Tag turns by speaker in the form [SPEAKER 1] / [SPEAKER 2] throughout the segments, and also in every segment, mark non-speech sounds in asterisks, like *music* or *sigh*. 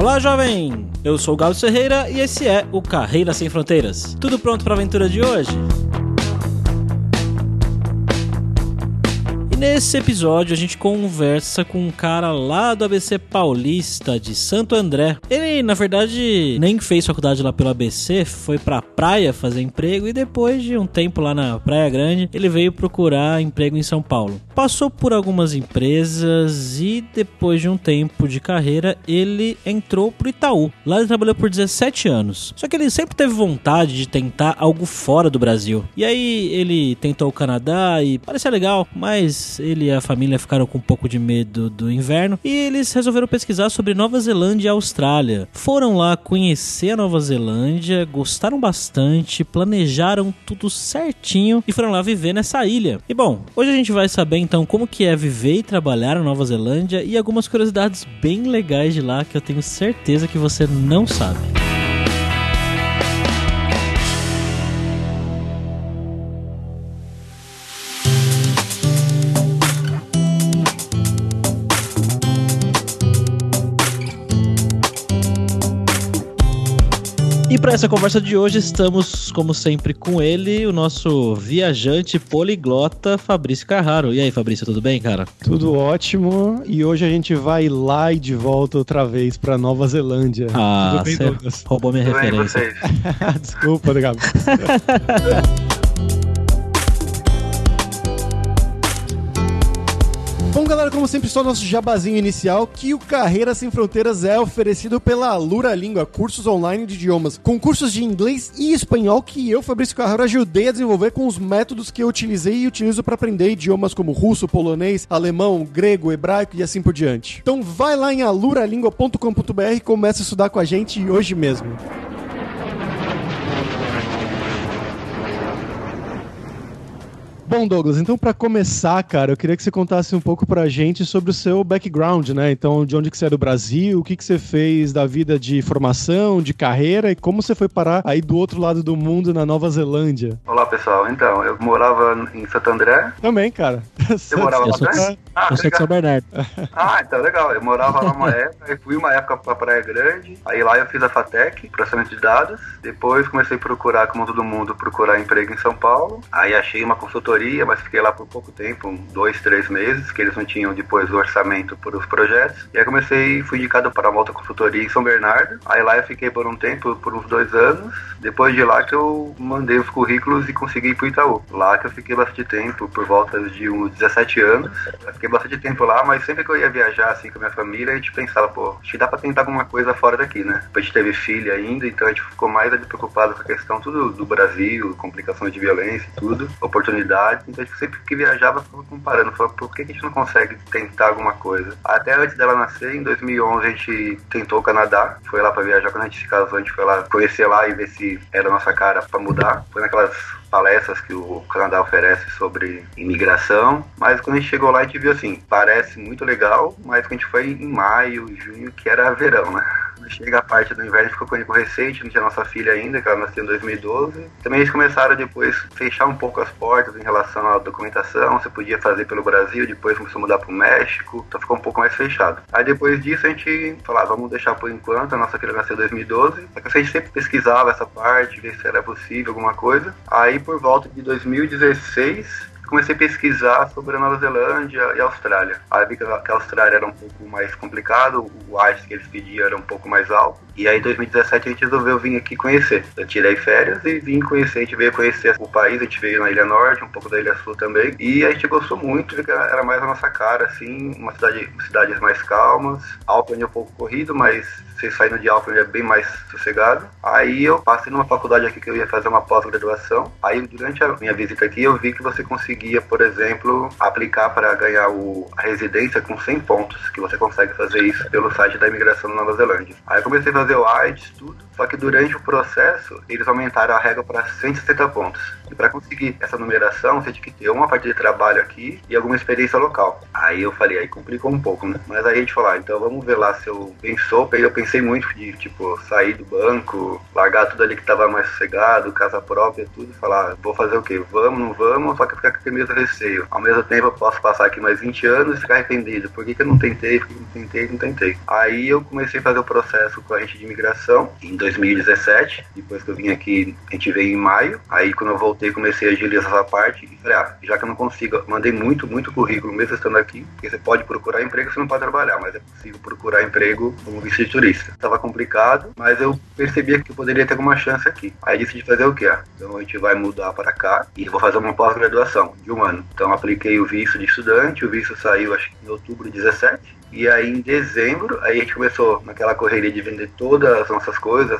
[SPEAKER 1] Olá, jovem! Eu sou o Galo Ferreira e esse é o Carreira Sem Fronteiras. Tudo pronto para a aventura de hoje? Nesse episódio a gente conversa com um cara lá do ABC Paulista, de Santo André. Ele, na verdade, nem fez faculdade lá pelo ABC, foi pra praia fazer emprego e depois de um tempo lá na Praia Grande, ele veio procurar emprego em São Paulo. Passou por algumas empresas e depois de um tempo de carreira, ele entrou pro Itaú. Lá ele trabalhou por 17 anos. Só que ele sempre teve vontade de tentar algo fora do Brasil. E aí ele tentou o Canadá e parecia legal, mas ele e a família ficaram com um pouco de medo do inverno e eles resolveram pesquisar sobre Nova Zelândia e Austrália. Foram lá conhecer a Nova Zelândia, gostaram bastante, planejaram tudo certinho e foram lá viver nessa ilha. E bom, hoje a gente vai saber então como que é viver e trabalhar na Nova Zelândia e algumas curiosidades bem legais de lá que eu tenho certeza que você não sabe. Para essa conversa de hoje estamos, como sempre, com ele, o nosso viajante poliglota Fabrício Carraro. E aí, Fabrício, tudo bem, cara?
[SPEAKER 2] Tudo ótimo. E hoje a gente vai lá e de volta outra vez para Nova Zelândia.
[SPEAKER 1] Ah, bem, roubou minha tudo referência. *laughs*
[SPEAKER 2] Desculpa, Gabi. *laughs* como sempre, só nosso jabazinho inicial, que o Carreira Sem Fronteiras é oferecido pela Alura Língua, cursos online de idiomas, com cursos de inglês e espanhol que eu, Fabrício Carraro, ajudei a desenvolver com os métodos que eu utilizei e utilizo para aprender idiomas como russo, polonês, alemão, grego, hebraico e assim por diante. Então vai lá em aluralingua.com.br e começa a estudar com a gente hoje mesmo. Bom, Douglas, então para começar, cara, eu queria que você contasse um pouco pra gente sobre o seu background, né? Então, de onde que você é do Brasil, o que que você fez da vida de formação, de carreira e como você foi parar aí do outro lado do mundo, na Nova Zelândia.
[SPEAKER 3] Olá, pessoal. Então, eu morava em Santo André.
[SPEAKER 2] Também, cara.
[SPEAKER 3] Você *laughs* morava lá também?
[SPEAKER 1] Ah, eu sou de São Bernardo.
[SPEAKER 3] Ah, *laughs* então, legal. Eu morava lá uma época, fui uma época pra Praia Grande, aí lá eu fiz a FATEC, processamento de dados, depois comecei a procurar, como todo mundo, procurar emprego em São Paulo, aí achei uma consultoria mas fiquei lá por pouco tempo, dois, três meses, que eles não tinham depois o orçamento para os projetos. E aí comecei, fui indicado para uma outra consultoria em São Bernardo. Aí lá eu fiquei por um tempo, por uns dois anos. Depois de lá que eu mandei os currículos e consegui ir para Itaú. Lá que eu fiquei bastante tempo, por volta de uns 17 anos. Eu fiquei bastante tempo lá, mas sempre que eu ia viajar assim com a minha família, a gente pensava, pô, acho que dá para tentar alguma coisa fora daqui, né? A gente teve filha ainda, então a gente ficou mais preocupado com a questão tudo do Brasil, complicações de violência tudo, oportunidade então, tipo, sempre que viajava, ficava comparando. Falava, por que a gente não consegue tentar alguma coisa? Até antes dela nascer, em 2011, a gente tentou o Canadá. Foi lá para viajar. Quando a gente se casou, a gente foi lá conhecer lá e ver se era a nossa cara para mudar. Foi naquelas palestras que o Canadá oferece sobre imigração, mas quando a gente chegou lá a gente viu assim, parece muito legal, mas quando a gente foi em maio, junho, que era verão, né? Chega a parte do inverno, ficou com recente, não tinha nossa filha ainda, que ela nasceu em 2012. Também eles começaram depois a fechar um pouco as portas em relação à documentação, você podia fazer pelo Brasil, depois começou a mudar para o México, então ficou um pouco mais fechado. Aí depois disso a gente falou, ah, vamos deixar por enquanto, a nossa filha nasceu em 2012, só que a gente sempre pesquisava essa parte, ver se era possível alguma coisa. Aí por volta de 2016, comecei a pesquisar sobre a Nova Zelândia e a Austrália. Aí vi que a Austrália era um pouco mais complicado, o ICE que eles pediam era um pouco mais alto. E aí em 2017 a gente resolveu vir aqui conhecer. Eu tirei férias e vim conhecer, a gente veio conhecer o país, a gente veio na Ilha Norte, um pouco da Ilha Sul também. E a gente gostou muito, viu que era mais a nossa cara, assim, uma cidade, cidades mais calmas. É um pouco corrido, mas você saindo de Auckland é bem mais sossegado. Aí eu passei numa faculdade aqui que eu ia fazer uma pós-graduação. Aí durante a minha visita aqui eu vi que você conseguia por exemplo, aplicar para ganhar o, a residência com 100 pontos, que você consegue fazer isso pelo site da imigração da Nova Zelândia. Aí eu comecei a fazer o AIDS, tudo, Só que durante o processo, eles aumentaram a regra para 160 pontos. E para conseguir essa numeração, você tinha que ter uma parte de trabalho aqui e alguma experiência local. Aí eu falei, aí complicou um pouco, né? Mas aí a gente falou, ah, então vamos ver lá se eu pensou. Eu pensei muito de, tipo, sair do banco, largar tudo ali que tava mais sossegado, casa própria, tudo, e falar, vou fazer o quê? Vamos, não vamos, só que ficar com aquele mesmo receio. Ao mesmo tempo eu posso passar aqui mais 20 anos e ficar arrependido. Por que, que eu não tentei? Por que eu não tentei? Não tentei. Aí eu comecei a fazer o processo com a gente de imigração em 2017. Depois que eu vim aqui, a gente veio em maio. Aí quando eu voltei, comecei a agilizar essa parte e falei, ah, já que eu não consigo, mandei muito, muito currículo mesmo estando aqui, porque você pode procurar emprego, você não pode trabalhar, mas é possível procurar emprego como visto de turista. Tava complicado, mas eu percebia que eu poderia ter alguma chance aqui. Aí decidi fazer o quê? Ah, então a gente vai mudar para cá e vou fazer uma pós-graduação de um ano. Então apliquei o visto de estudante, o visto saiu acho que em outubro de 17 e aí em dezembro, aí a gente começou naquela correria de vender todas as nossas coisas,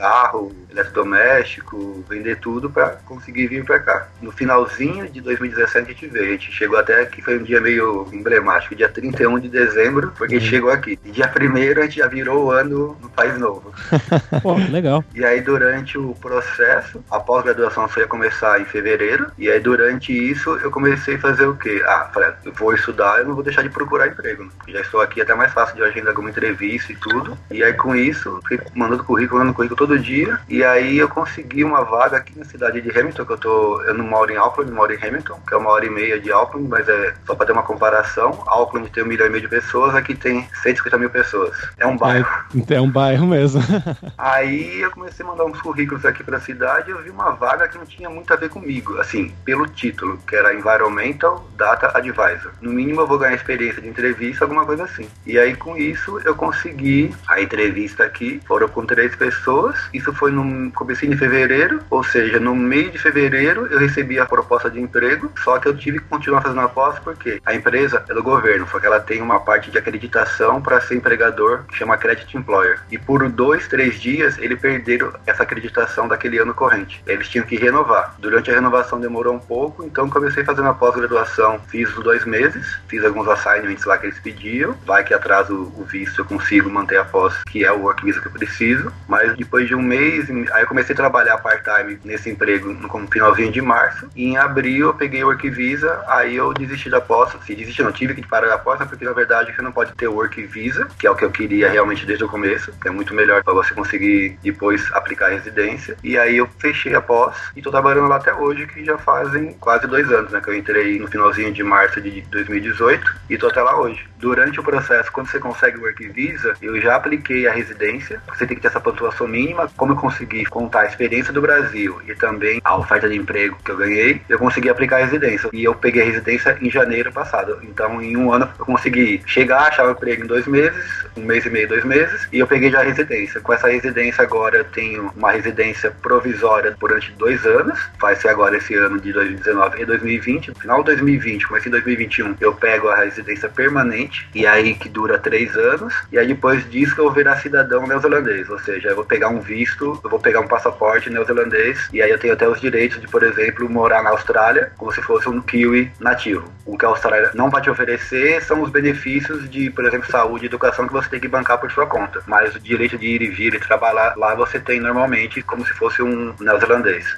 [SPEAKER 3] carro, eletrodoméstico, vender tudo para conseguir vir para cá. No finalzinho de 2017 a gente veio, a gente chegou até que foi um dia meio emblemático, dia 31 de dezembro, porque uhum. chegou aqui. E dia 1 a gente já virou o ano no país novo. *laughs*
[SPEAKER 1] Pô, legal.
[SPEAKER 3] E aí durante o processo, a pós-graduação só ia começar em fevereiro, e aí durante isso eu comecei a fazer o quê? Ah, falei, eu vou estudar, eu não vou deixar de procurar emprego. Já estou aqui até mais fácil de agendar alguma entrevista e tudo. E aí com isso, mandando currículo, mandando currículo todo dia. E aí eu consegui uma vaga aqui na cidade de Hamilton, que eu tô. Eu não moro em Auckland, moro em Hamilton, que é uma hora e meia de Auckland, mas é só para ter uma comparação. Auckland tem um milhão e meio de pessoas, aqui tem 150 mil pessoas. É um bairro.
[SPEAKER 2] É, é um bairro mesmo. *laughs*
[SPEAKER 3] aí eu comecei a mandar uns currículos aqui para a cidade e eu vi uma vaga que não tinha muito a ver comigo, assim, pelo título, que era Environmental Data Advisor. No mínimo eu vou ganhar experiência de entrevista, alguma coisa assim. E aí com isso eu consegui a entrevista aqui, foram com três pessoas. Isso foi no começo de fevereiro, ou seja, no meio de fevereiro eu recebi a proposta de emprego, só que eu tive que continuar fazendo a pós porque a empresa é do governo, só que ela tem uma parte de acreditação para ser empregador que chama Credit Employer. E por dois, três dias eles perderam essa acreditação daquele ano corrente. Eles tinham que renovar. Durante a renovação demorou um pouco, então comecei fazendo a pós-graduação, fiz os dois meses, fiz alguns assignments lá que eles pediam, vai que atraso o visto eu consigo manter a pós, que é o work visa que eu preciso. Mas depois de um mês, aí eu comecei a trabalhar part-time nesse emprego no finalzinho de março. E em abril eu peguei o work visa, aí eu desisti da pós. Se desisti, não tive que parar da pós, porque na verdade você não pode ter work visa, que é o que eu queria realmente desde o começo, é muito melhor para você conseguir depois aplicar a residência. E aí eu fechei a pós e tô trabalhando lá até hoje, que já fazem quase dois anos, né? Que eu entrei no finalzinho de março de 2018 e tô até lá hoje. Durante o processo, quando você consegue o Work Visa, eu já apliquei a residência. Você tem que ter essa pontuação mínima. Como eu consegui contar a experiência do Brasil e também a oferta de emprego que eu ganhei, eu consegui aplicar a residência. E eu peguei a residência em janeiro passado. Então, em um ano, eu consegui chegar, achar o emprego em dois meses, um mês e meio, dois meses, e eu peguei já a residência. Com essa residência agora, eu tenho uma residência provisória durante dois anos. Vai ser agora esse ano de 2019 e 2020. No final de 2020, começo em 2021, eu pego a residência permanente, e aí que dura três anos, e aí depois disso que eu vou virar cidadão neozelandês, ou seja, eu vou pegar um visto, eu vou pegar um passaporte neozelandês, e aí eu tenho até os direitos de, por exemplo, morar na Austrália como se fosse um kiwi nativo. O que a Austrália não vai te oferecer são os benefícios de, por exemplo, saúde e educação que você tem que bancar por sua conta, mas o direito de ir e vir e trabalhar lá você tem normalmente como se fosse um neozelandês.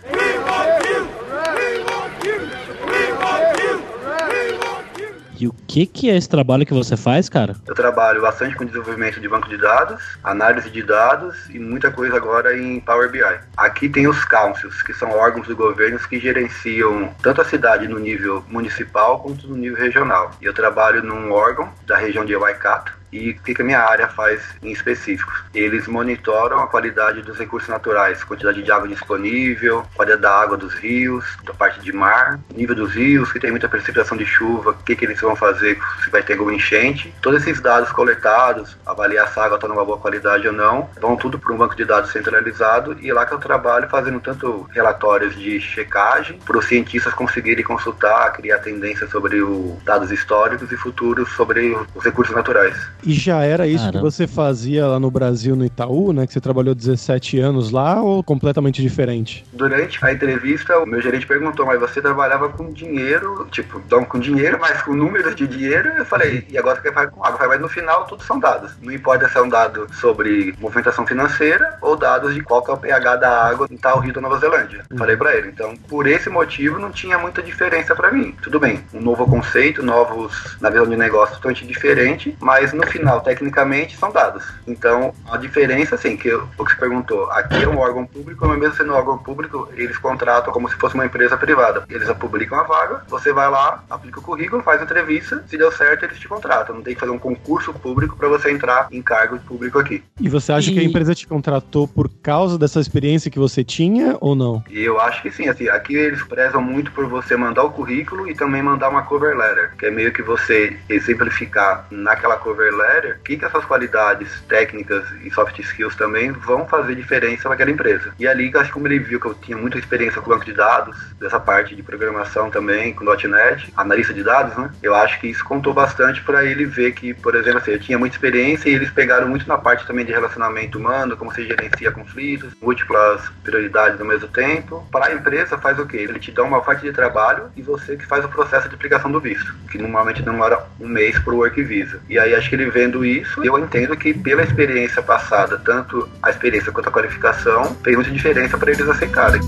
[SPEAKER 1] E o que, que é esse trabalho que você faz, cara?
[SPEAKER 3] Eu trabalho bastante com desenvolvimento de banco de dados, análise de dados e muita coisa agora em Power BI. Aqui tem os councils, que são órgãos do governo que gerenciam tanto a cidade no nível municipal quanto no nível regional. E eu trabalho num órgão da região de Waikato, e o que a minha área faz em específico? Eles monitoram a qualidade dos recursos naturais, quantidade de água disponível, qualidade da água dos rios, da parte de mar, nível dos rios, que tem muita precipitação de chuva, o que, que eles vão fazer, se vai ter alguma enchente. Todos esses dados coletados, avaliar se a água está numa boa qualidade ou não, vão tudo para um banco de dados centralizado e é lá que eu trabalho fazendo tanto relatórios de checagem, para os cientistas conseguirem consultar, criar tendências sobre os dados históricos e futuros sobre os recursos naturais.
[SPEAKER 2] E já era isso Caramba. que você fazia lá no Brasil, no Itaú, né? Que você trabalhou 17 anos lá ou completamente diferente?
[SPEAKER 3] Durante a entrevista, o meu gerente perguntou, mas você trabalhava com dinheiro, tipo, não com dinheiro, mas com números de dinheiro. Eu falei, e agora você vai com água? Mas no final, tudo são dados. Não importa se é um dado sobre movimentação financeira ou dados de qual que é o pH da água em tal rio da Nova Zelândia. Hum. Falei para ele. Então, por esse motivo, não tinha muita diferença para mim. Tudo bem, um novo conceito, novos, na visão de negócio, totalmente diferente, mas no final, tecnicamente, são dados. Então, a diferença, assim, que o que você perguntou, aqui é um órgão público, mas mesmo sendo um órgão público, eles contratam como se fosse uma empresa privada. Eles publicam a vaga, você vai lá, aplica o currículo, faz a entrevista, se deu certo, eles te contratam. Não tem que fazer um concurso público para você entrar em cargo público aqui.
[SPEAKER 2] E você acha e... que a empresa te contratou por causa dessa experiência que você tinha ou não?
[SPEAKER 3] Eu acho que sim, assim, aqui eles prezam muito por você mandar o currículo e também mandar uma cover letter, que é meio que você exemplificar naquela cover letter o que, que essas qualidades técnicas e soft skills também vão fazer diferença naquela empresa. E ali, acho que como ele viu que eu tinha muita experiência com banco de dados, dessa parte de programação também, com .NET, analista de dados, né? Eu acho que isso contou bastante para ele ver que, por exemplo, assim, eu tinha muita experiência e eles pegaram muito na parte também de relacionamento humano, como se gerencia conflitos, múltiplas prioridades ao mesmo tempo. Para a empresa faz o quê? Ele te dá uma oferta de trabalho e você que faz o processo de aplicação do visto, que normalmente demora um mês para o Work Visa. E aí acho que ele vendo isso, eu entendo que pela experiência passada, tanto a experiência quanto a qualificação, fez muita diferença para eles aceitarem.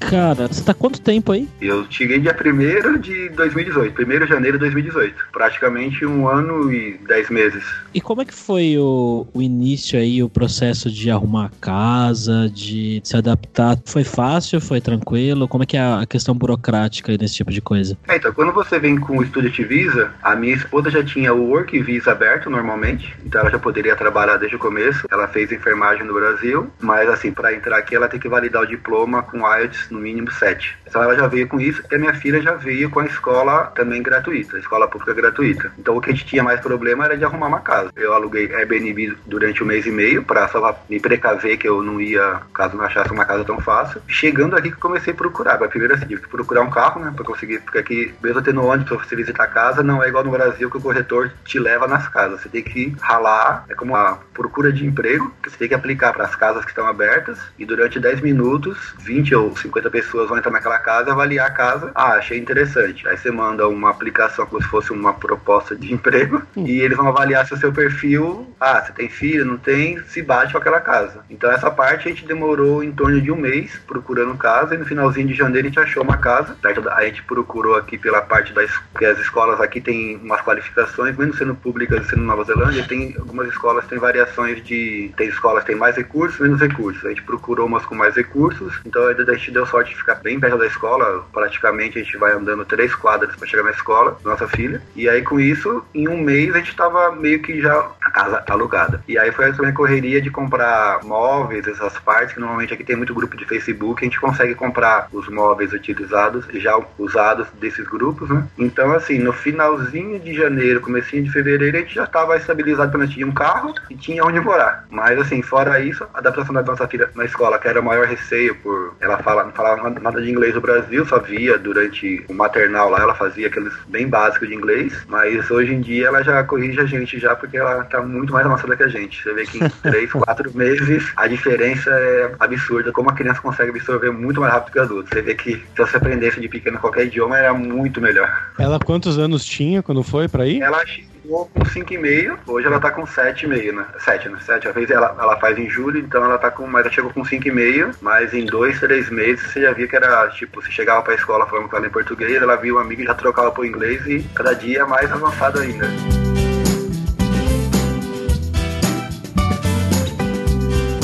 [SPEAKER 1] Cara, você tá quanto tempo aí?
[SPEAKER 3] Eu cheguei dia 1 de 2018, 1 de janeiro de 2018. Praticamente um ano e dez meses.
[SPEAKER 1] E como é que foi o, o início aí, o processo de arrumar a casa, de se adaptar? Foi fácil? Foi tranquilo? Como é que é a questão burocrática aí desse tipo de coisa?
[SPEAKER 3] É, então, quando você vem com o Student Visa, a minha esposa já tinha o Work Visa aberto normalmente, então ela já poderia trabalhar desde o começo. Ela fez enfermagem no Brasil, mas assim, para entrar aqui ela tem que validar o diploma com IELTS no mínimo 7. Então ela já veio com isso e a minha filha já veio com a escola também gratuita, a escola pública gratuita. Então o que a gente tinha mais problema era de arrumar uma casa. Eu aluguei Airbnb durante um mês e meio para só me precaver que eu não ia, caso não achasse uma casa tão fácil. Chegando aqui que comecei a procurar. Primeiro assim, tive que procurar um carro, né, para conseguir, porque aqui, mesmo tendo ônibus para você visitar a casa, não é igual no Brasil que o corretor te leva nas casas. Você tem que ralar, é como uma procura de emprego, que você tem que aplicar para as casas que estão abertas e durante 10 minutos, 20 ou 50 50 pessoas vão entrar naquela casa, avaliar a casa. Ah, achei interessante. Aí você manda uma aplicação como se fosse uma proposta de emprego hum. e eles vão avaliar se o seu perfil, ah, você tem filho, não tem, se bate com aquela casa. Então essa parte a gente demorou em torno de um mês procurando casa e no finalzinho de janeiro a gente achou uma casa. A gente procurou aqui pela parte das que as escolas aqui têm umas qualificações, mesmo sendo públicas e sendo Nova Zelândia, tem algumas escolas têm variações de tem escolas que têm mais recursos, menos recursos. A gente procurou umas com mais recursos, então a gente deu sorte de ficar bem perto da escola. Praticamente a gente vai andando três quadras para chegar na escola, nossa filha. E aí com isso, em um mês a gente tava meio que já casa alugada. E aí foi essa minha correria de comprar móveis, essas partes, que normalmente aqui tem muito grupo de Facebook, a gente consegue comprar os móveis utilizados, já usados desses grupos, né? Então assim, no finalzinho de janeiro, comecinho de fevereiro, a gente já estava estabilizado a gente tinha um carro e tinha onde morar. Mas assim, fora isso, a adaptação da nossa filha na escola, que era o maior receio por ela fala, não falava nada de inglês no Brasil, só via durante o maternal lá, ela fazia aqueles bem básicos de inglês, mas hoje em dia ela já corrige a gente já porque ela tá muito mais avançada que a gente. Você vê que em *laughs* 3, 4 meses a diferença é absurda, como a criança consegue absorver muito mais rápido que o adulto. Você vê que se você aprendesse de pequeno qualquer idioma era muito melhor.
[SPEAKER 2] Ela quantos anos tinha quando foi para ir?
[SPEAKER 3] Ela chegou com 5,5, hoje ela tá com 7,5, né? 7, né? 7, ela, ela, ela faz em julho, então ela tá com, mas ela chegou com 5,5, mas em 2, 3 meses você já via que era, tipo, você chegava pra escola falando com ela em português, ela via um amigo e já trocava pro inglês e cada dia mais avançado ainda.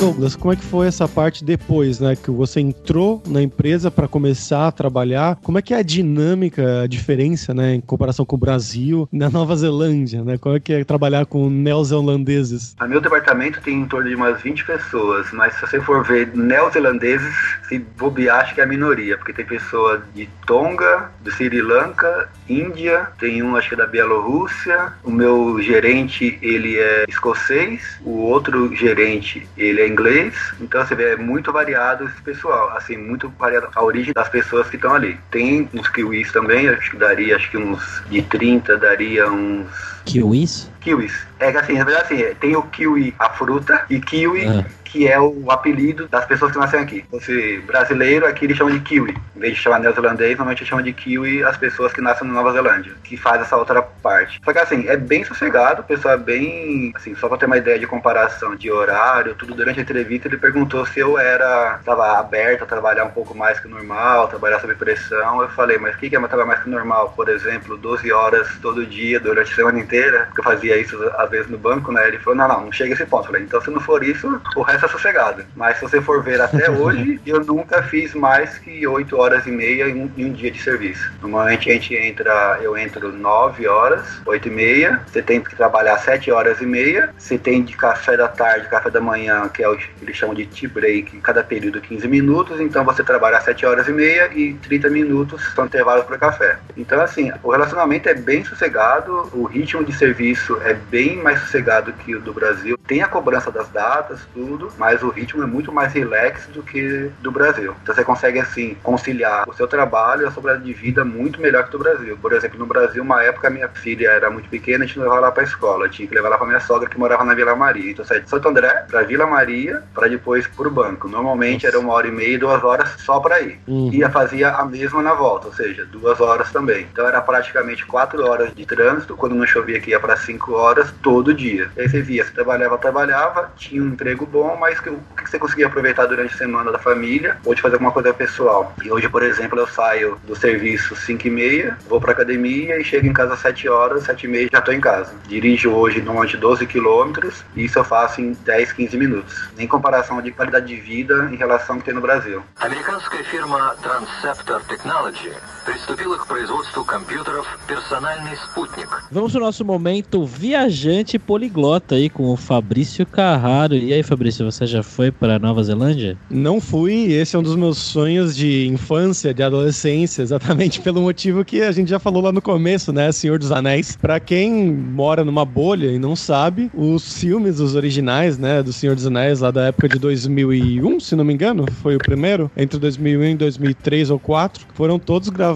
[SPEAKER 2] Douglas, como é que foi essa parte depois, né? Que você entrou na empresa para começar a trabalhar. Como é que é a dinâmica, a diferença, né, em comparação com o Brasil, na Nova Zelândia, né? Como é que é trabalhar com neozelandeses?
[SPEAKER 3] A meu departamento tem em torno de umas 20 pessoas, mas se você for ver neozelandeses, se bobear, acho que é a minoria, porque tem pessoa de Tonga, do Sri Lanka, Índia, tem um acho que é da Bielorrússia, o meu gerente, ele é escocês, o outro gerente, ele é inglês, então você vê, é muito variado esse pessoal, assim, muito variado a origem das pessoas que estão ali. Tem uns kiwis também, acho que daria, acho que uns de 30, daria uns...
[SPEAKER 1] Kiwis?
[SPEAKER 3] Kiwis. É que assim, na verdade assim, tem o kiwi, a fruta, e kiwi
[SPEAKER 1] Ah.
[SPEAKER 3] que é o apelido das pessoas que nascem aqui. Você brasileiro, aqui eles chamam de kiwi. Em vez de chamar neozelandês, normalmente chamam de kiwi as pessoas que nascem na Nova Zelândia, que faz essa outra parte. Só que assim, é bem sossegado, o pessoal é bem, assim, só pra ter uma ideia de comparação de horário, tudo durante a entrevista, ele perguntou se eu era, estava aberto a trabalhar um pouco mais que o normal, trabalhar sob pressão. Eu falei, mas o que que é trabalhar mais que o normal? Por exemplo, 12 horas todo dia, durante a semana inteira, porque eu fazia isso às vezes no banco, né? Ele falou, não, não, não chega a esse ponto. Eu falei, então se não for isso, o resto é sossegado. Mas se você for ver até *laughs* hoje, eu nunca fiz mais que 8 horas e meia em um, em um dia de serviço. Normalmente a gente entra, eu entro 9 horas, 8 e meia, você tem que trabalhar 7 horas e meia, você tem de café da tarde, café da manhã, que é o que eles chamam de tea break, cada período 15 minutos, então você trabalha 7 horas e meia e 30 minutos são intervalos para café. Então assim, o relacionamento é bem sossegado, o ritmo de serviço é bem mais sossegado que o do Brasil. Tem a cobrança das datas, tudo, mas o ritmo é muito mais relax do que do Brasil. Então você consegue assim conciliar o seu trabalho e a sua qualidade de vida muito melhor que do Brasil. Por exemplo, no Brasil, uma época minha filha era muito pequena, a gente não levava ela para escola, eu tinha que levar ela para minha sogra que morava na Vila Maria. Então eu saía de Santo André para Vila Maria para depois pro banco. Normalmente era uma hora e meia, duas horas só para ir.
[SPEAKER 2] Uhum.
[SPEAKER 3] E fazia a mesma na volta, ou seja, duas horas também. Então era praticamente quatro horas de trânsito, quando não chovia que ia para cinco horas todo dia. E aí você via, você trabalhava, trabalhava, tinha um emprego bom, mas que- o que você conseguia aproveitar durante a semana da família ou de fazer alguma coisa pessoal. E hoje, por exemplo, eu saio do serviço 5 e meia, vou pra academia e chego em casa às 7 horas, 7 e meia já tô em casa. Dirijo hoje normalmente 12 quilômetros e isso eu faço em 10, 15 minutos. Nem comparação de qualidade de vida em relação ao que tem no Brasil.
[SPEAKER 4] Американская фирма Transceptor Technology приступила к производству компьютеров «Персональный спутник».
[SPEAKER 1] Vamos pro nosso momento viajante poliglota aí com o Fabrício Carraro. E aí, Fabrício, você já foi para Nova Zelândia?
[SPEAKER 2] Não fui, esse é um dos meus sonhos de infância, de adolescência, exatamente pelo motivo que a gente já falou lá no começo, né? Senhor dos Anéis. Pra quem mora numa bolha e não sabe, os filmes, os originais, né, do Senhor dos Anéis, lá da época de 2001, se não me engano, foi o primeiro, entre 2001 e 2003 ou 2004, foram todos gravados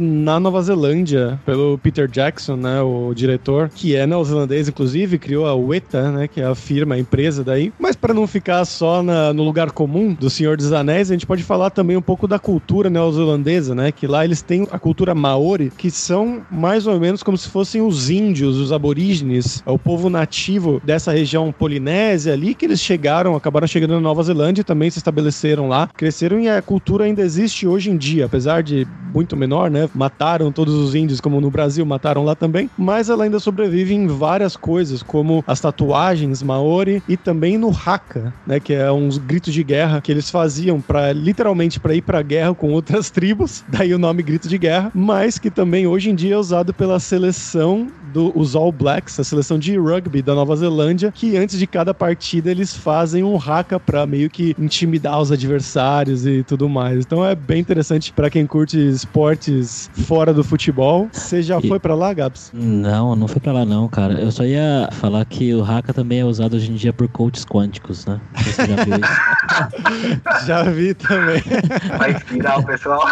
[SPEAKER 2] na Nova Zelândia pelo Peter Jackson, né, o diretor, que é neozelandês, inclusive, criou a Weta, né, que é a firma, a empresa daí. Mas para não ficar só na- no lugar comum do Senhor dos Anéis, a gente pode falar também um pouco da cultura neozelandesa, né, que lá eles têm a cultura maori, que são mais ou menos como se fossem os índios, os aborígenes, é o povo nativo dessa região polinésia ali, que eles chegaram, acabaram chegando na Nova Zelândia e também se estabeleceram lá, cresceram e a cultura ainda existe hoje em dia, apesar de muito menor, né? Mataram todos os índios, como no Brasil, mataram lá também, mas ela ainda sobrevive em várias coisas, como as tatuagens maori e também no haka, né? Que é uns gritos de guerra que eles faziam para literalmente para ir pra guerra com outras tribos, *laughs* daí o nome grito de guerra, mas que também hoje em dia é usado pela seleção dos All Blacks, a seleção de rugby da Nova Zelândia, que antes de cada partida eles fazem um haka pra meio que intimidar os adversários e tudo mais. Então é bem interessante pra quem curte esportes fora do futebol. Você já
[SPEAKER 1] E-
[SPEAKER 2] foi pra lá, Gabs?
[SPEAKER 1] Não, não foi pra lá não, cara. Eu só ia falar que o Haka também é usado hoje em dia por coaches quânticos, né? Você já viu isso? *laughs*
[SPEAKER 2] já vi também.
[SPEAKER 3] Vai inspirar o pessoal.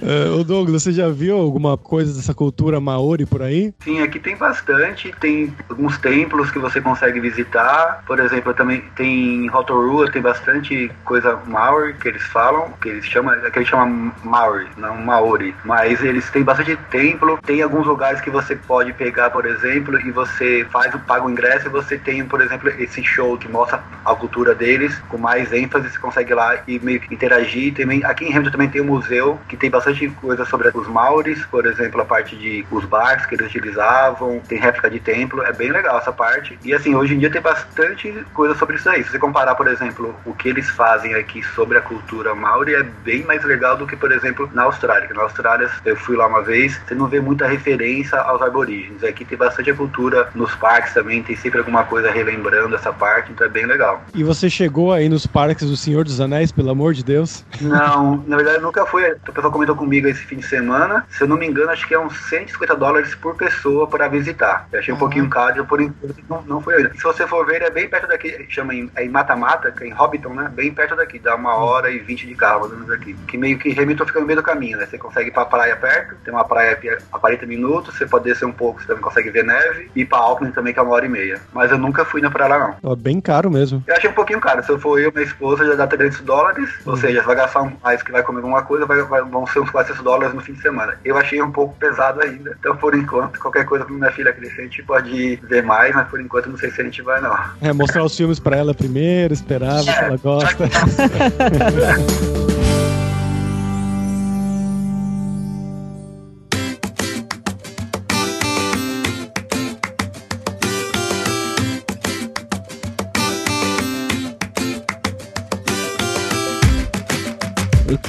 [SPEAKER 2] Eh, Ô Douglas, você já viu alguma coisa dessa cultura maori por aí?
[SPEAKER 3] Sim, aqui tem bastante. Tem alguns templos que você consegue visitar. Por exemplo, também tem em Rotorua, tem bastante coisa Maori que eles falam, que eles chamam, que eles chamam Maori, não Maori. Mas eles têm bastante templo. Tem alguns lugares que você pode pegar, por exemplo, e você faz o paga o ingresso e você tem, por exemplo, esse show que mostra a cultura deles com mais ênfase. Você consegue ir lá e meio que interagir. Também, aqui em Hamilton também tem um museu que tem bastante coisa sobre os Maoris, por exemplo, a parte de os barcos que eles utilizavam, tem réplica de templo, é bem legal essa parte. E assim, hoje em dia tem bastante coisa sobre isso aí. Se você comparar, por exemplo, o que eles fazem aqui sobre a cultura Maori, é bem mais legal do que, por exemplo, na Austrália. Que na Austrália, eu fui lá uma vez, você não vê muita referência aos aborígenes. Aqui tem bastante a cultura nos parques também, tem sempre alguma coisa relembrando essa parte, então é bem legal.
[SPEAKER 2] E você chegou aí nos parques do Senhor dos Anéis, pelo amor de Deus?
[SPEAKER 3] Não, na verdade nunca fui. O pessoal comentou comigo esse fim de semana. Se eu não me engano, acho que é uns 150 dólares por pessoa para visitar. Eu achei um pouquinho caro, por enquanto não, não foi ainda. Se você for ver, é bem perto daqui. Chama em, é em Mata-Mata, que é em Hobbiton, né? Bem perto daqui. Dá uma hora e vinte de carro, mais ou menos aqui. Que meio que Hamilton fica no meio do caminho, né? Você consegue ir pra praia perto. Tem uma praia a 40 minutos. Você pode descer um pouco, você também consegue ver neve. E pra Auckland também, que é uma hora e meia. Mas eu nunca fui na praia lá, não.
[SPEAKER 2] Ó, bem caro mesmo.
[SPEAKER 3] Eu achei um pouquinho caro. Se eu for eu e minha esposa, já dá 300 dólares. Ou seja, você vai gastar um mais que vai comer alguma coisa, vai, vai- vão ser uns 400 dólares no fim de semana. Eu achei um pouco pesado ainda. Então, por enquanto, qualquer coisa pra minha filha crescer, a gente pode ver mais, mas por enquanto não sei se a gente vai, não.
[SPEAKER 2] É, mostrar os filmes pra ela primeiro, esperar, ver se ela gosta. *laughs*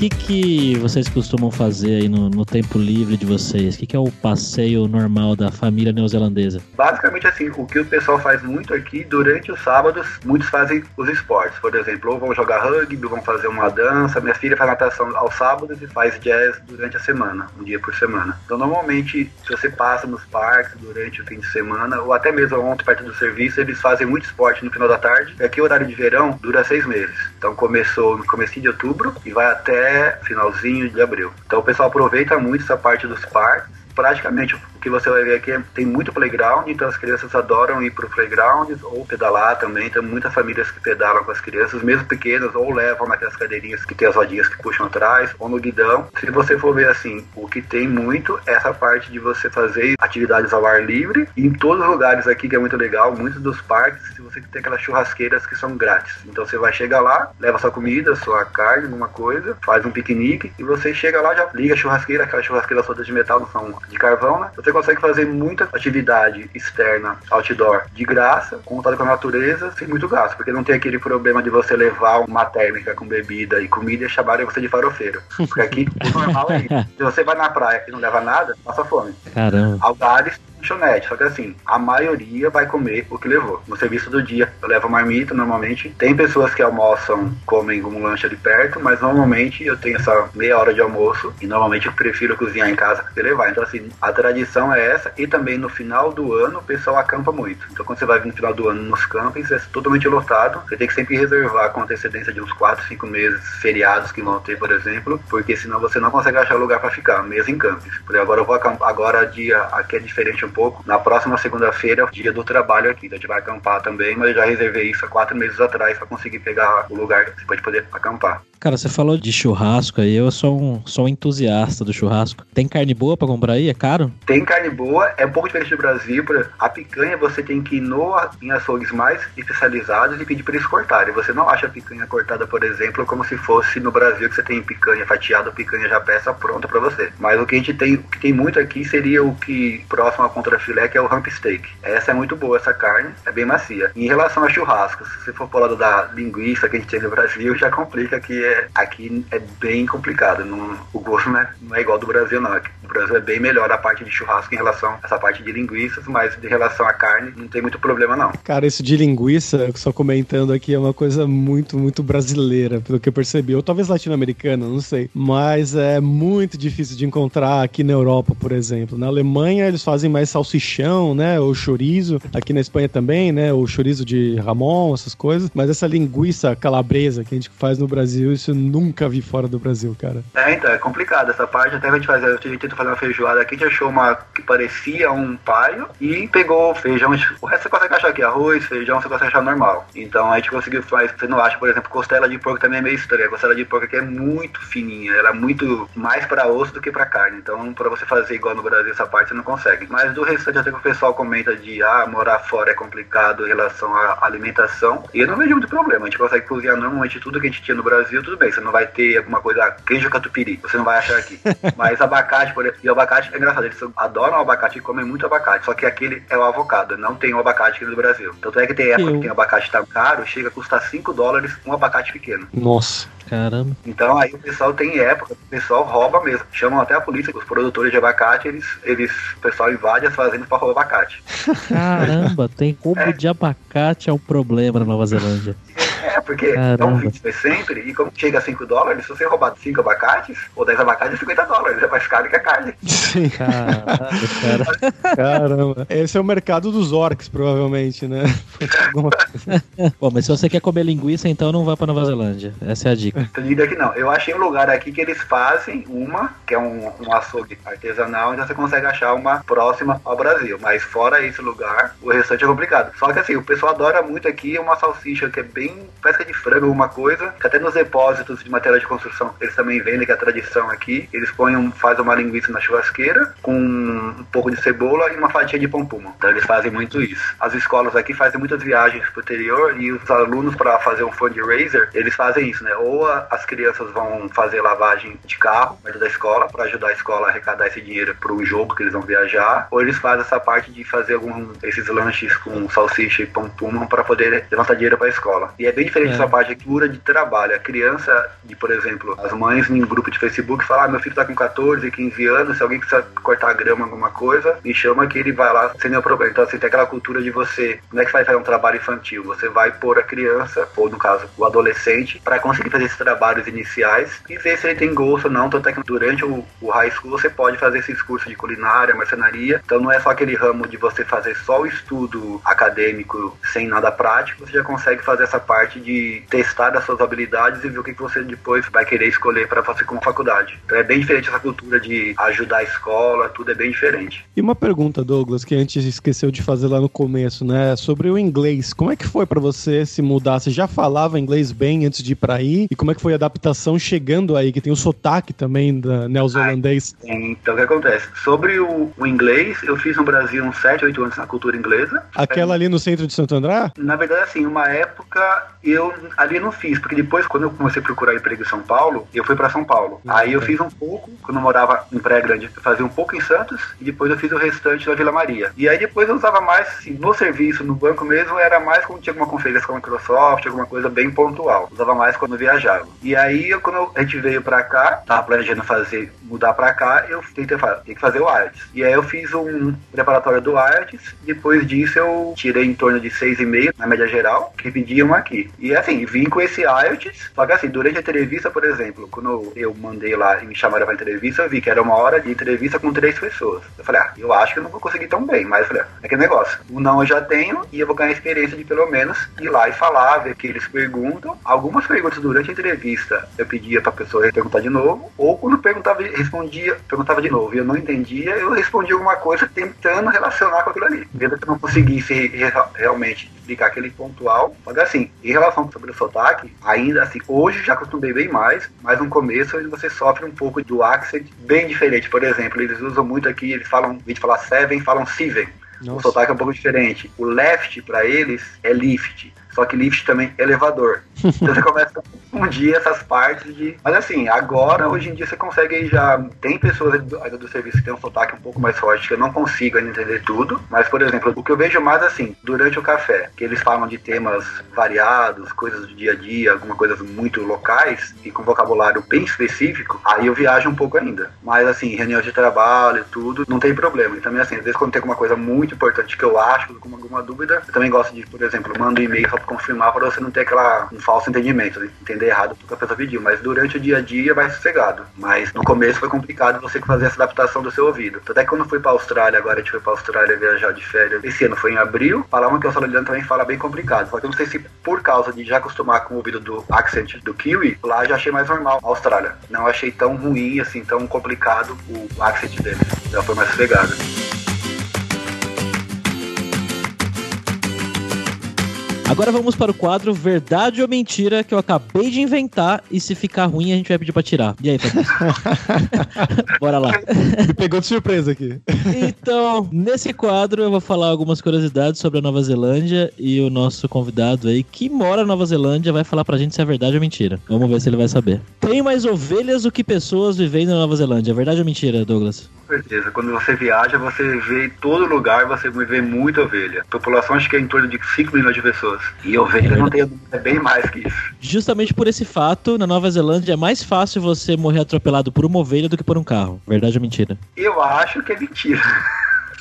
[SPEAKER 1] que que vocês costumam fazer aí no, no tempo livre de vocês? O que que é o passeio normal da família neozelandesa?
[SPEAKER 3] Basicamente, assim, o que o pessoal faz muito aqui, durante os sábados, muitos fazem os esportes. Por exemplo, ou vão jogar rugby, ou vão fazer uma dança. Minha filha faz natação aos sábados e faz jazz durante a semana, um dia por semana. Então, normalmente, se você passa nos parques durante o fim de semana, ou até mesmo ontem, perto do serviço, eles fazem muito esporte no final da tarde. E aqui, o horário de verão dura seis meses. Então, começou no começo de outubro e vai até finalzinho de abril. Então, o pessoal aproveita muito essa parte dos parques praticamente o que você vai ver aqui é, tem muito playground, então as crianças adoram ir para o playground ou pedalar também. Tem muitas famílias que pedalam com as crianças, mesmo pequenas, ou levam naquelas cadeirinhas que tem as rodinhas que puxam atrás, ou no guidão. Se você for ver assim, o que tem muito é essa parte de você fazer atividades ao ar livre. E em todos os lugares aqui, que é muito legal, muitos dos parques, você tem aquelas churrasqueiras que são grátis. Então você vai chegar lá, leva sua comida, sua carne, alguma coisa, faz um piquenique e você chega lá, já liga a churrasqueira, aquelas churrasqueiras todas de metal, não são de carvão, né? Você consegue fazer muita atividade externa, outdoor, de graça, contato com a natureza, sem muito gasto, porque não tem aquele problema de você levar uma térmica com bebida e comida e chamarem você de farofeiro. Porque aqui o normal é isso. *laughs* Se você vai na praia e não leva nada, passa fome.
[SPEAKER 1] Caramba.
[SPEAKER 3] Algares, lanchonete. Só que assim, a maioria vai comer o que levou. No serviço do dia, eu levo marmita normalmente. Tem pessoas que almoçam, comem um lanche ali perto, mas normalmente eu tenho essa meia hora de almoço e normalmente eu prefiro cozinhar em casa que levar. Então assim, a tradição é essa e também no final do ano o pessoal acampa muito. Então quando você vai no final do ano nos campings, é totalmente lotado. Você tem que sempre reservar com antecedência de uns 4, 5 meses, feriados que vão ter, por exemplo, porque senão você não consegue achar lugar para ficar, mesmo em campings. Por agora eu vou acampar, agora dia aqui é diferente um pouco. Na próxima segunda-feira é dia do trabalho aqui, a gente vai acampar também, mas já reservei isso há quatro meses atrás para conseguir pegar o lugar pode poder acampar.
[SPEAKER 1] Cara, você falou de churrasco aí, eu sou um, sou um entusiasta do churrasco. Tem carne boa pra comprar aí? É caro?
[SPEAKER 3] Tem carne boa, é um pouco diferente do Brasil. A picanha você tem que ir no, em açougues mais especializados e pedir para eles cortarem. Você não acha a picanha cortada, por exemplo, como se fosse no Brasil que você tem picanha fatiada, picanha já peça pronta para você. Mas o que a gente tem, o que tem muito aqui seria o que próximo a contrafilé, que é o rump steak. Essa é muito boa, essa carne, é bem macia. Em relação a churrascos, se for pro lado da linguiça que a gente tem no Brasil, *laughs* já complica que é, aqui é bem complicado. Não, o gosto não é, não é igual do Brasil, não. No Brasil é bem melhor a parte de churrasco em relação a essa parte de linguiças, mas em relação à carne, não tem muito problema, não.
[SPEAKER 2] Cara, isso de linguiça, só comentando aqui, é uma coisa muito, muito brasileira, pelo que eu percebi. Ou talvez latino-americana, não sei. Mas é muito difícil de encontrar aqui na Europa, por exemplo. Na Alemanha, eles fazem mais salsichão, né? Ou chorizo. Aqui na Espanha também, né? O chorizo de Ramon, essas coisas. Mas essa linguiça calabresa que a gente faz no Brasil, isso eu nunca vi fora do Brasil, cara.
[SPEAKER 3] É, então, é complicado essa parte. Até a gente fazer, a gente tenta fazer uma feijoada aqui, a gente achou uma que parecia um paio e pegou feijão. O resto você consegue achar aqui, arroz, feijão, você consegue achar normal. Então a gente conseguiu fazer, você não acha, por exemplo, costela de porco também é meio estranha. A costela de porco aqui é muito fininha, ela é muito mais para osso do que para carne. Então, para você fazer igual no Brasil, essa parte você não consegue. Mas do restante, até que o pessoal comenta de, ah, morar fora é complicado em relação à alimentação. E eu não vejo muito problema. A gente consegue cozinhar normalmente tudo que a gente tinha no Brasil, tudo bem. Você não vai ter alguma coisa, queijo catupiry, você não vai achar aqui. *laughs* Mas abacate, por exemplo, e o abacate é engraçado, eles adoram o abacate e comem muito abacate. Só que aquele é o avocado, não tem o abacate aqui no Brasil. Tanto é que tem época
[SPEAKER 1] Eu-
[SPEAKER 3] que tem abacate tá caro, chega a custar 5 dólares um abacate pequeno.
[SPEAKER 2] Nossa.
[SPEAKER 1] Caramba.
[SPEAKER 3] Então aí o pessoal tem época, o pessoal rouba mesmo. Chamam até a polícia, os produtores de abacate, eles, eles o pessoal invade as fazendas para roubar abacate.
[SPEAKER 1] Caramba, tem combo de abacate é um problema na Nova Zelândia.
[SPEAKER 3] É, porque é
[SPEAKER 1] Caramba.
[SPEAKER 3] um vídeo sempre, e como chega a 5 dólares, se você roubar 5 abacates, ou 10 abacates, é 50 dólares. É mais caro que a carne.
[SPEAKER 2] Sim.
[SPEAKER 1] Caralho, cara. *laughs*
[SPEAKER 2] Caramba. Esse é o mercado dos orcs, provavelmente, né? *laughs*
[SPEAKER 1] Bom, mas se você quer comer linguiça, então não vá pra Nova Zelândia. Essa é a dica.
[SPEAKER 3] Digo que não. Eu achei um lugar aqui que eles fazem uma, que é um, um açougue artesanal, então você consegue achar uma próxima ao Brasil. Mas fora esse lugar, o restante é complicado. Só que assim, o pessoal adora muito aqui uma salsicha que é bem pesca de frango, alguma coisa, que até nos depósitos de material de construção eles também vendem, que é a tradição aqui. Eles põem, um, fazem uma linguiça na churrasqueira com um pouco de cebola e uma fatia de pão puma. Então eles fazem muito isso. As escolas aqui fazem muitas viagens pro interior e os alunos para fazer um fundraiser, eles fazem isso, né? Ou a- as crianças vão fazer lavagem de carro perto da escola para ajudar a escola a arrecadar esse dinheiro para um jogo que eles vão viajar, ou eles fazem essa parte de fazer algum esses lanches com salsicha e pão puma para poder levantar dinheiro para a escola. E é bem diferente
[SPEAKER 1] É.
[SPEAKER 3] essa parte de cura de trabalho. A criança, de por exemplo, as mães em um grupo de Facebook falam: ah, meu filho tá com 14, 15 anos, se alguém quiser cortar grama, alguma coisa, me chama que ele vai lá sem nenhum problema. Então, assim, tem aquela cultura de você, como é que vai fazer um trabalho infantil? Você vai pôr a criança, ou no caso, o adolescente, para conseguir fazer esses trabalhos iniciais e ver se ele tem gosto ou não. Tanto é que durante o, o high school você pode fazer esses cursos de culinária, marcenaria. Então, não é só aquele ramo de você fazer só o estudo acadêmico sem nada prático, você já consegue fazer essa parte de testar as suas habilidades e ver o que que você depois vai querer escolher para fazer como faculdade. Então é bem diferente essa cultura de ajudar a escola, tudo é bem diferente.
[SPEAKER 2] E uma pergunta, Douglas, que a gente esqueceu de fazer lá no começo, né? Sobre o inglês. Como é que foi pra você se mudar? Você já falava inglês bem antes de ir pra aí? E como é que foi a adaptação chegando aí? Que tem o sotaque também da neozelandês.
[SPEAKER 3] Então o que acontece? Sobre o, o inglês, eu fiz no Brasil uns 7, 8 anos na cultura inglesa.
[SPEAKER 2] Aquela ali no centro de Santo André?
[SPEAKER 3] Na verdade, assim, uma época eu ali não fiz, porque depois, quando eu comecei a procurar emprego em São Paulo, eu fui pra São Paulo. Aí eu fiz um pouco, quando eu morava em Praia Grande, eu fazia um pouco em Santos, e depois eu fiz o restante na Vila Maria. E aí depois eu usava mais, assim, no serviço, no banco mesmo, era mais quando tinha alguma conferência com a Microsoft, alguma coisa bem pontual. Usava mais quando eu E aí, quando a gente veio pra cá, tava planejando fazer, mudar pra cá, eu tentei que fazer o IELTS. E aí eu fiz um preparatório do IELTS, depois disso eu tirei em torno de 6,5 na média geral, que pediam aqui. E assim, vim com esse IELTS, só que assim, durante a entrevista, por exemplo, quando eu mandei lá e me chamaram pra entrevista, eu vi que era uma hora de entrevista com três pessoas. Eu falei, ah, eu acho que eu não vou conseguir tão bem, mas eu falei, ah, é que negócio. O não eu já tenho e eu vou ganhar experiência de pelo menos ir lá e falar, ver o que eles perguntam. Algumas perguntas durante a entrevista eu pedia pra pessoa perguntar de novo, ou quando perguntava, respondia, perguntava de novo e eu não entendia, eu respondia alguma coisa tentando relacionar com aquilo ali. Vendo que eu não conseguisse re- realmente explicar aquele pontual. Mas assim, em relação sobre o sotaque, ainda assim, hoje já acostumei bem mais, mas no começo você sofre um pouco do accent bem diferente. Por exemplo, eles usam muito aqui, eles falam, em vez de falar seven, falam seven. O
[SPEAKER 2] Nossa.
[SPEAKER 3] sotaque é um pouco diferente. O left pra eles é lift. Só que lift também é elevador. Então você *laughs* começa a confundir essas partes de. Mas assim, agora, hoje em dia, você consegue já. Tem pessoas do, ainda do serviço que tem um sotaque um pouco mais forte, que eu não consigo ainda entender tudo. Mas, por exemplo, o que eu vejo mais assim, durante o café, que eles falam de temas variados, coisas do dia a dia, algumas coisas muito locais e com vocabulário bem específico, aí eu viajo um pouco ainda. Mas assim, reunião de trabalho e tudo, não tem problema. E também assim, às vezes quando tem alguma coisa muito importante que eu acho, com alguma dúvida, eu também gosto de, por exemplo, mando um e-mail só confirmar para você não ter aquela, um falso entendimento, né? entender errado o que a pessoa pediu. Mas durante o dia a dia vai sossegado. Mas no começo foi complicado você fazer essa adaptação do seu ouvido. Até quando eu fui pra Austrália, agora a gente foi pra Austrália viajar de férias, esse ano foi em abril, falavam que o australiano também fala bem complicado. Só que eu não sei se por causa de já acostumar com o ouvido do accent do Kiwi, lá já achei mais normal a Austrália. Não achei tão ruim, assim, tão complicado o accent deles. Já foi mais sossegado.
[SPEAKER 1] Agora vamos para o quadro Verdade ou Mentira que eu acabei de inventar e se ficar ruim a gente vai pedir pra tirar. E aí? *laughs* Bora lá.
[SPEAKER 2] Me pegou de surpresa aqui.
[SPEAKER 1] Então, nesse quadro eu vou falar algumas curiosidades sobre a Nova Zelândia e o nosso convidado aí que mora na Nova Zelândia vai falar pra gente se é verdade ou mentira. Vamos ver se ele vai saber. Tem mais ovelhas do que pessoas vivendo na Nova Zelândia. É verdade ou mentira, Douglas?
[SPEAKER 3] Com certeza. Quando você viaja, você vê em todo lugar, você vê muita ovelha. A população acho que é em torno de 5 milhões de pessoas. E ovelha não tem é bem mais que isso.
[SPEAKER 1] Justamente por esse fato, na Nova Zelândia é mais fácil você morrer atropelado por uma ovelha do que por um carro. Verdade ou mentira?
[SPEAKER 3] Eu acho que é mentira.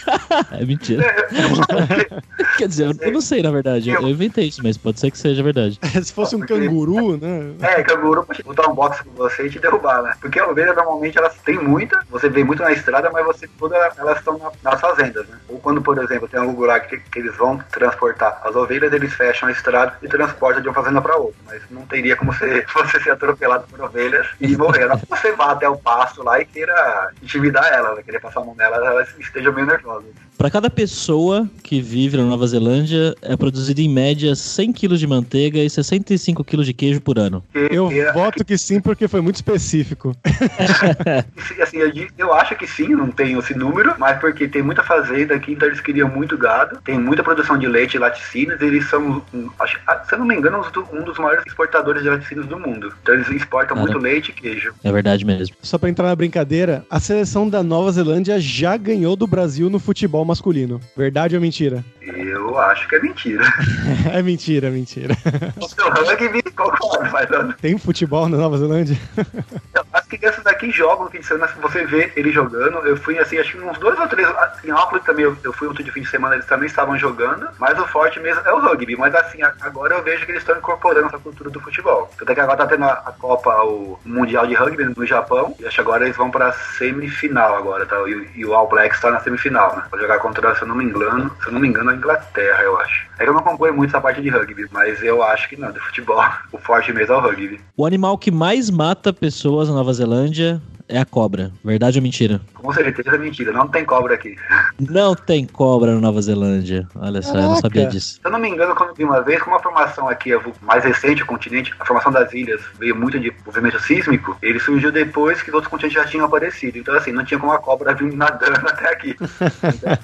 [SPEAKER 3] *laughs*
[SPEAKER 1] É mentira. *laughs* Quer dizer, eu, eu não sei, na verdade. Eu, eu inventei isso, mas pode ser que seja verdade.
[SPEAKER 2] Se fosse um canguru, né?
[SPEAKER 3] É, canguru pode botar um box com você e te derrubar, né? Porque a ovelha normalmente elas têm muita, você vê muito na estrada, mas você toda elas estão na, nas fazendas, né? Ou quando, por exemplo, tem algum lugar que, que eles vão transportar as ovelhas, eles fecham a estrada e transportam de uma fazenda para outra. Mas não teria como você, *laughs* você ser atropelado por ovelhas e morrer. Não você vá até o pasto lá e queira intimidar ela, vai querer passar a mão nela, elas estejam meio nervosas.
[SPEAKER 1] Para cada pessoa que vive na Nova Zelândia, é produzido em média 100 kg de manteiga e 65 kg de queijo por ano.
[SPEAKER 2] Eu voto que sim, porque foi muito específico.
[SPEAKER 3] assim, eu, eu, acho que sim, não tenho esse número, mas porque tem muita fazenda aqui, então eles criam muito gado, tem muita produção de leite e laticínios, eles são, acho, ah, se eu não me engano, um dos maiores exportadores de laticínios do mundo. Então eles exportam muito leite e queijo.
[SPEAKER 1] É verdade mesmo.
[SPEAKER 2] Só para entrar na brincadeira, a seleção da Nova Zelândia já ganhou do Brasil no futebol masculino. Verdade ou mentira?
[SPEAKER 3] Eu acho que é mentira. *laughs*
[SPEAKER 2] é mentira, é mentira.
[SPEAKER 3] O seu rugby, concordo, mas...
[SPEAKER 2] Tem futebol na Nova Zelândia?
[SPEAKER 3] As crianças daqui jogam no fim de semana, se você vê ele jogando, eu fui assim, acho que uns dois ou três, em Auckland também, eu, fui outro de fim de semana, eles também estavam jogando, mas o forte mesmo é o rugby, mas assim, agora eu vejo que eles estão incorporando essa cultura do futebol. Tanto é que agora tá tendo a, a Copa, o Mundial de Rugby no Japão, e acho que agora eles vão pra semifinal agora, tá? E, e o All Blacks tá na semifinal, Pra jogar contra, se eu não me engano, se eu não me engano, a Inglaterra, eu acho. É que eu não acompanho muito essa parte de rugby, mas eu acho que não, do futebol, *laughs* o forte mesmo é o rugby.
[SPEAKER 1] O animal que mais mata pessoas na Nova Zelândia é a cobra. Verdade ou mentira?
[SPEAKER 3] Com certeza é mentira. Não tem cobra aqui.
[SPEAKER 1] Não tem cobra na Nova Zelândia. Olha só, Caraca. eu não sabia disso.
[SPEAKER 3] Se eu não me engano, quando vi uma vez, como a formação aqui é mais recente, o continente, a formação das ilhas veio muito de movimento sísmico, ele surgiu depois que os outros continentes já tinham aparecido. Então, assim, não tinha como a cobra vir nadando *laughs* até aqui.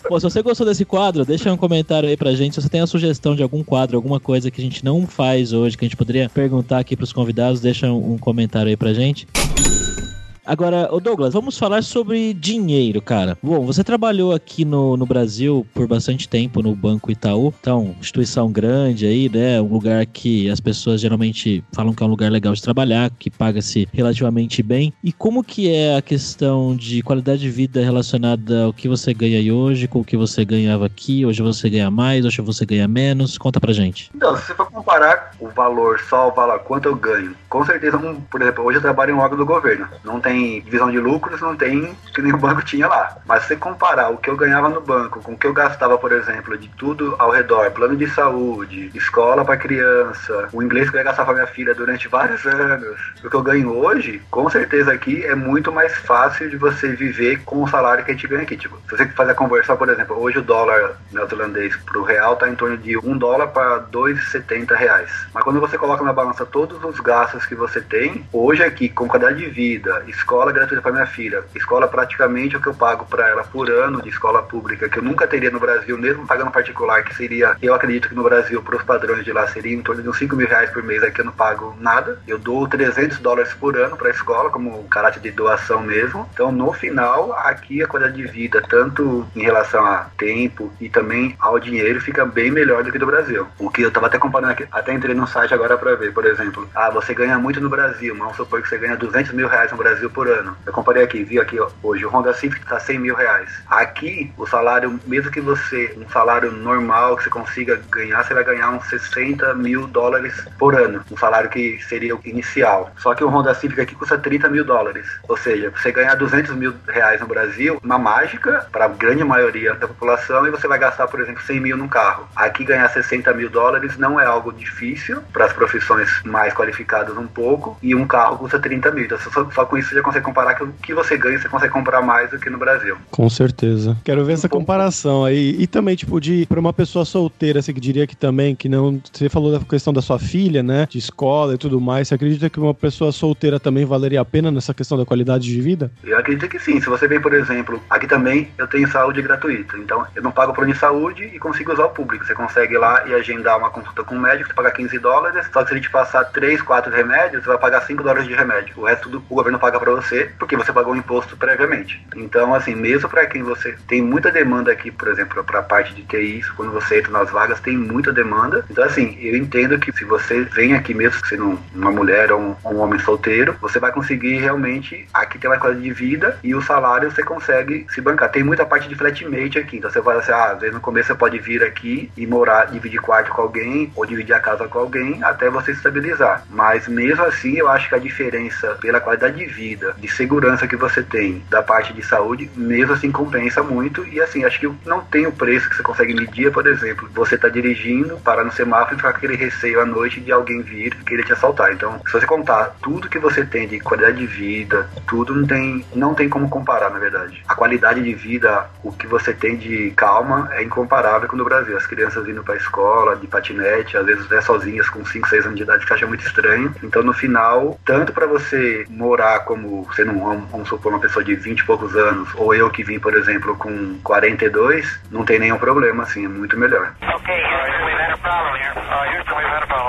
[SPEAKER 1] Pô, se você gostou desse quadro, deixa um comentário aí pra gente. Se você tem a sugestão de algum quadro, alguma coisa que a gente não faz hoje, que a gente poderia perguntar aqui pros convidados, deixa um comentário aí pra gente. Agora, o Douglas, vamos falar sobre dinheiro, cara. Bom, você trabalhou aqui no, no Brasil por bastante tempo no Banco Itaú, então, instituição grande aí, né? Um lugar que as pessoas geralmente falam que é um lugar legal de trabalhar, que paga-se relativamente bem. E como que é a questão de qualidade de vida relacionada ao que você ganha aí hoje, com o que você ganhava aqui? Hoje você ganha mais, hoje você ganha menos? Conta pra gente.
[SPEAKER 3] Então, se você for comparar o valor só o valor quanto eu ganho, com certeza, por exemplo, hoje eu trabalho em um órgão do governo. Não tem tem de lucros, não tem que nem *laughs* o banco tinha lá. Mas se comparar o que eu ganhava no banco com o que eu gastava, por exemplo, de tudo ao redor, plano de saúde, escola para criança, o inglês que eu ia gastar para minha filha durante vários anos, o que eu ganho hoje, com certeza aqui é muito mais fácil de você viver com o salário que a gente ganha aqui. Tipo, se você fazer a conversão, por exemplo, hoje o dólar neozelandês pro real tá em torno de 1 dólar para 2,70 reais. Mas quando você coloca na balança todos os gastos que você tem, hoje aqui, com qualidade de vida, escola gratuita para minha filha. Escola praticamente o que eu pago para ela por ano de escola pública, que eu nunca teria no Brasil, mesmo pagando particular, que seria, eu acredito que no Brasil, para os padrões de lá, seria em torno de uns 5 mil reais por mês. Aqui eu não pago nada. Eu dou 300 dólares por ano para a escola, como caráter de doação mesmo. Então, no final, aqui a qualidade de vida, tanto em relação a tempo e também ao dinheiro, fica bem melhor do que do Brasil. O que eu estava até comparando aqui, até entrei no site agora para ver, por exemplo, ah, você ganha muito no Brasil, vamos supor que você ganha 200 mil reais no Brasil por ano. Eu comparei aqui, vi aqui hoje, o Honda Civic está 100 mil reais. Aqui, o salário, mesmo que você, um salário normal que você consiga ganhar, você vai ganhar uns 60 mil dólares por ano. Um salário que seria o inicial. Só que o Honda Civic aqui custa 30 mil dólares. Ou seja, você ganhar 200 mil reais no Brasil, uma mágica para a grande maioria da população, e você vai gastar, por exemplo, 100 mil num carro. Aqui ganhar 60 mil dólares não é algo difícil para as profissões mais qualificadas um pouco, e um carro custa 30 mil. Então, só, só com isso já consegue comparar que o que você ganha você consegue comprar mais do que no Brasil.
[SPEAKER 2] Com certeza. Quero ver um essa pouco. comparação aí. E também, tipo, de para uma pessoa solteira, você que diria que também, que não. Você falou da questão da sua filha, né? De escola e tudo mais. Você acredita que uma pessoa solteira também valeria a pena nessa questão da qualidade de vida?
[SPEAKER 3] Eu acredito que sim. Se você vem, por exemplo, aqui também eu tenho saúde gratuita. Então, eu não pago plano de saúde e consigo usar o público. Você consegue ir lá e agendar uma consulta com um médico, você paga 15 dólares. Só que se ele te passar 3, 4 remédios, você vai pagar 5 dólares de remédio. O resto do, o governo paga pra para você, porque você pagou o imposto previamente. Então, assim, mesmo para quem você tem muita demanda aqui, por exemplo, para a parte de TI, quando você entra nas vagas, tem muita demanda. Então, assim, eu entendo que se você vem aqui mesmo sendo uma mulher ou um, um homem solteiro, você vai conseguir realmente aqui ter uma qualidade de vida e o salário você consegue se bancar. Tem muita parte de flatmate aqui, então você vai assim, ah, às vezes no começo você pode vir aqui e morar, dividir quarto com alguém ou dividir a casa com alguém até você se estabilizar. Mas mesmo assim, eu acho que a diferença pela qualidade de vida, de segurança que você tem da parte de saúde, mesmo assim compensa muito. E assim, acho que não tem o preço que você consegue medir, por exemplo, você tá dirigindo, parar no semáforo e ficar com aquele receio à noite de alguém vir querer te assaltar. Então, se você contar tudo que você tem de qualidade de vida, tudo não tem, não tem como comparar, na verdade. A qualidade de vida, o que você tem de calma é incomparável com o no Brasil. As crianças indo pra escola, de patinete, às vezes até sozinhas com 5, 6 anos de idade, que acha muito estranho. Então, no final, tanto para você morar como sendo, um, vamos supor, uma pessoa de 20 e poucos anos, ou eu que vim, por exemplo, com 42, não tem nenhum problema, assim, é muito melhor.
[SPEAKER 5] Okay, Houston, we've had a problem here. Uh, Houston, we've had a problem.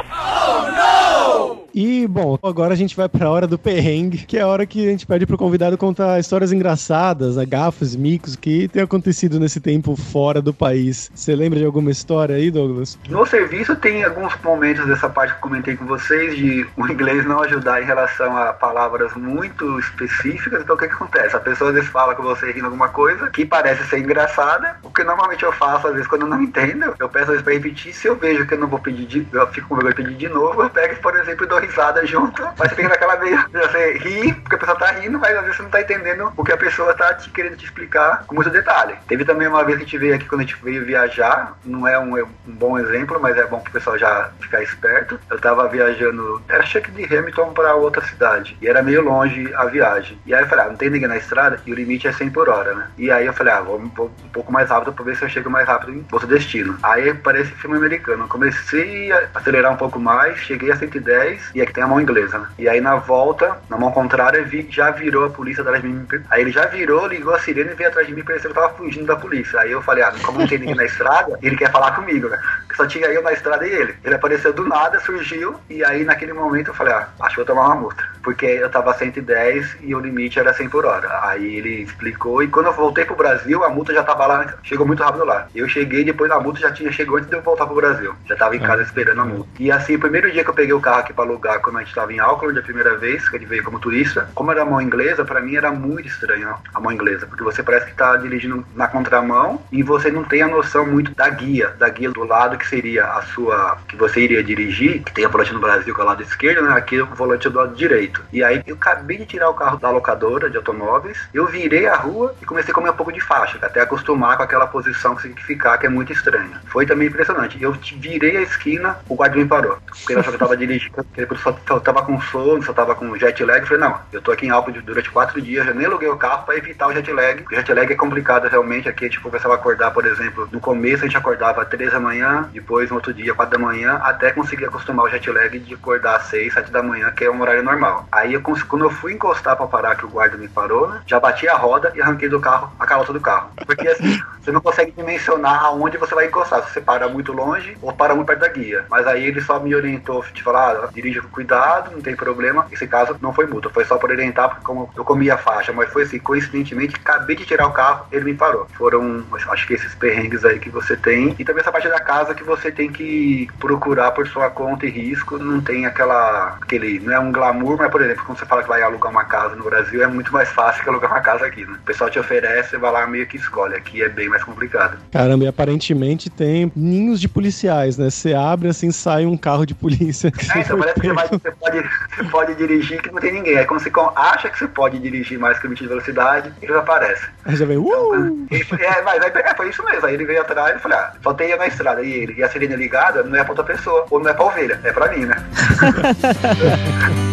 [SPEAKER 2] E, bom, agora a gente vai pra hora do perrengue, que é a hora que a gente pede pro convidado contar histórias engraçadas, agafos, micos, que tem acontecido nesse tempo fora do país. Você lembra de alguma história aí, Douglas?
[SPEAKER 3] No serviço tem alguns momentos dessa parte que comentei com vocês de o inglês não ajudar em relação a palavras muito específicas. Então o que, que acontece? A pessoa às vezes fala com você rindo alguma coisa que parece ser engraçada, o que normalmente eu faço às vezes quando eu não entendo, eu peço às vezes pra repetir. Se eu vejo que eu não vou pedir de, eu fico com vergonha de pedir de novo, eu pego, por exemplo, e dou risada junto. Mas fica naquela meio, você ri, porque a pessoa tá rindo, mas às vezes você não tá entendendo o que a pessoa tá te querendo te explicar com muito detalhe. Teve também uma vez que a gente veio aqui quando a gente veio viajar, não é um, um bom exemplo, mas é bom pro pessoal já ficar esperto. Eu tava viajando, era cheque de Hamilton pra outra cidade, e era meio longe a viagem. E aí eu falei, ah, não tem ninguém na estrada, e o limite é 100 por hora, né? E aí eu falei, ah, vou, vou um pouco mais rápido pra ver se eu chego mais rápido em outro destino. Aí parece filme americano. Eu comecei a acelerar um pouco mais, cheguei a 110, e aqui tem a mão inglesa, né? E aí na volta, na mão contrária, vi, já virou a polícia atrás de mim. Aí ele já virou, ligou a sirene e veio atrás de mim, parecendo que eu tava fugindo da polícia. Aí eu falei, ah, como não tem ninguém na estrada, ele quer falar comigo, né? Só tinha eu na estrada e ele. Ele apareceu do nada, surgiu, e aí naquele momento eu falei, ah, acho que vou tomar uma multa. Porque eu tava 110 e o limite era 100 por hora. Aí ele explicou, e quando eu voltei pro Brasil, a multa já tava lá, chegou muito rápido lá. Eu cheguei, depois a multa já tinha chegou antes de eu voltar pro Brasil. Já tava em casa esperando a multa. E assim, o primeiro dia que eu peguei o carro aqui pra alugar, quando a gente tava em Auckland, a primeira vez que a gente veio como turista, como era mão inglesa, pra mim era muito estranho a mão inglesa, porque você parece que tá dirigindo na contramão e você não tem a noção muito da guia, da guia do lado que seria a sua, que você iria dirigir, que tem a volante no Brasil que é o lado esquerdo, né? Aqui o volante é do lado direito. E aí eu acabei de tirar o carro da locadora de automóveis, eu virei a rua e comecei a comer um pouco de faixa, até acostumar com aquela posição que tem que ficar, que é muito estranha. Foi também impressionante. Eu virei a esquina, o guarda me parou. Porque ele achou que eu tava dirigindo, *laughs* ele só, tava com sono, só tava com jet lag. Eu falei, não, eu tô aqui em Alpha durante quatro dias, eu nem aluguei o carro para evitar o jet lag. O jet lag é complicado realmente. Aqui, tipo, você vai acordar, por exemplo, no começo a gente acordava às três da manhã, depois no outro dia, quatro da manhã, até conseguir acostumar o jet lag de acordar às seis, sete da manhã, que é um horário normal. Aí eu, quando eu fui encostar para parar, que o guarda me parou, né, já bati a roda e arranquei do carro a calota do carro. Porque assim, *laughs* você não consegue dimensionar aonde você vai encostar, se você para muito longe ou para muito perto da guia. Mas aí ele só me orientou, de falar, ah, dirija com cuidado, não tem problema. Esse caso não foi multa, foi só por orientar, porque como eu comi a faixa, mas foi assim, coincidentemente, acabei de tirar o carro, ele me parou. Foram, acho que esses perrengues aí que você tem. E também essa parte da casa que você tem que procurar por sua conta e risco, não tem aquela, aquele, não é um glamour, mas por exemplo, quando você fala que vai alugar uma casa no Brasil, é muito mais fácil que alugar uma casa aqui, né? O pessoal te oferece, você vai lá meio que escolhe. Aqui é bem mais complicado.
[SPEAKER 2] Caramba, e aparentemente tem ninhos de policiais, né? Você abre assim, sai um carro de polícia.
[SPEAKER 3] É, então parece que você, vai, você, pode, você pode dirigir que não tem ninguém. Aí quando você acha que você pode dirigir mais que o limite de velocidade, eles aparecem.
[SPEAKER 2] Aí já vem, uh!
[SPEAKER 3] Então, é, mas aí, é, foi isso mesmo. Aí ele veio atrás e falei, ah, só tem na estrada. E ele, e a sirene ligada não é pra outra pessoa, ou não é pra ovelha, é pra mim, né? *laughs*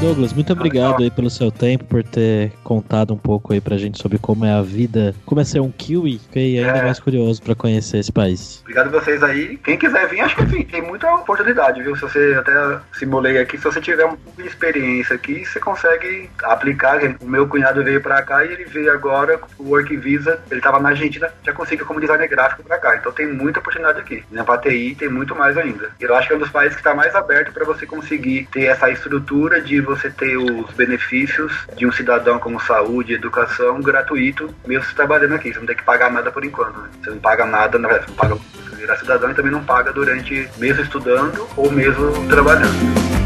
[SPEAKER 1] Douglas, muito obrigado aí pelo seu tempo, por ter contado um pouco aí pra gente sobre como é a vida, como é ser um kiwi. Fiquei ainda
[SPEAKER 3] É.
[SPEAKER 1] mais curioso pra conhecer esse país.
[SPEAKER 3] Obrigado a vocês aí. Quem quiser vir, acho que assim, tem muita oportunidade, viu? Se você até simulei aqui, se você tiver um pouco de experiência aqui, você consegue aplicar. O meu cunhado veio pra cá e ele veio agora com o Work Visa. Ele tava na Argentina, já conseguiu como designer gráfico pra cá. Então tem muita oportunidade aqui. Na TI tem muito mais ainda. Eu acho que é um dos países que está mais aberto para você conseguir ter essa estrutura de você ter os benefícios de um cidadão como saúde, educação gratuito, mesmo trabalhando aqui. Você não tem que pagar nada por enquanto. Né? Você não paga nada, você não paga virar cidadão e também não paga durante mesmo estudando ou mesmo trabalhando.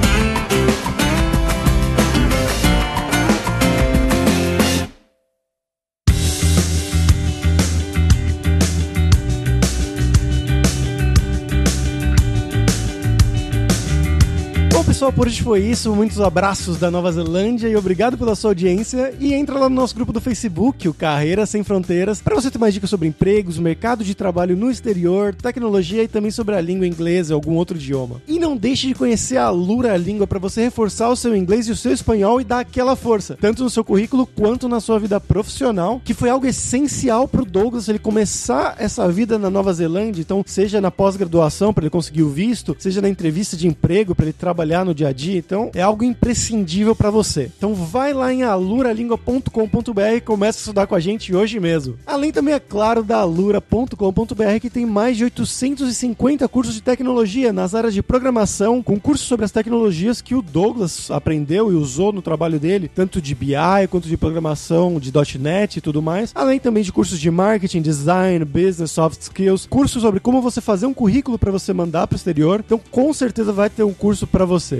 [SPEAKER 2] Pessoal, por hoje foi isso. Muitos abraços da Nova Zelândia e obrigado pela sua audiência. E entra lá no nosso grupo do Facebook, o Carreira Sem Fronteiras, para você ter mais dicas sobre empregos, mercado de trabalho no exterior, tecnologia e também sobre a língua inglesa e algum outro idioma. E não deixe de conhecer a Lura Língua para você reforçar o seu inglês e o seu espanhol e dar aquela força, tanto no seu currículo quanto na sua vida profissional, que foi algo essencial pro Douglas ele começar essa vida na Nova Zelândia. Então, seja na pós-graduação para ele conseguir o visto, seja na entrevista de emprego para ele trabalhar no dia a dia. Então, é algo imprescindível para você. Então, vai lá em aluralingua.com.br e começa a estudar com a gente hoje mesmo. Além também, é claro, da alura.com.br que tem mais de 850 cursos de tecnologia nas áreas de programação, com cursos sobre as tecnologias que o Douglas aprendeu e usou no trabalho dele, tanto de BI quanto de programação de .NET e tudo mais. Além também de cursos de marketing, design, business, soft skills, cursos sobre como você fazer um currículo para você mandar para o exterior. Então, com certeza vai ter um curso para você.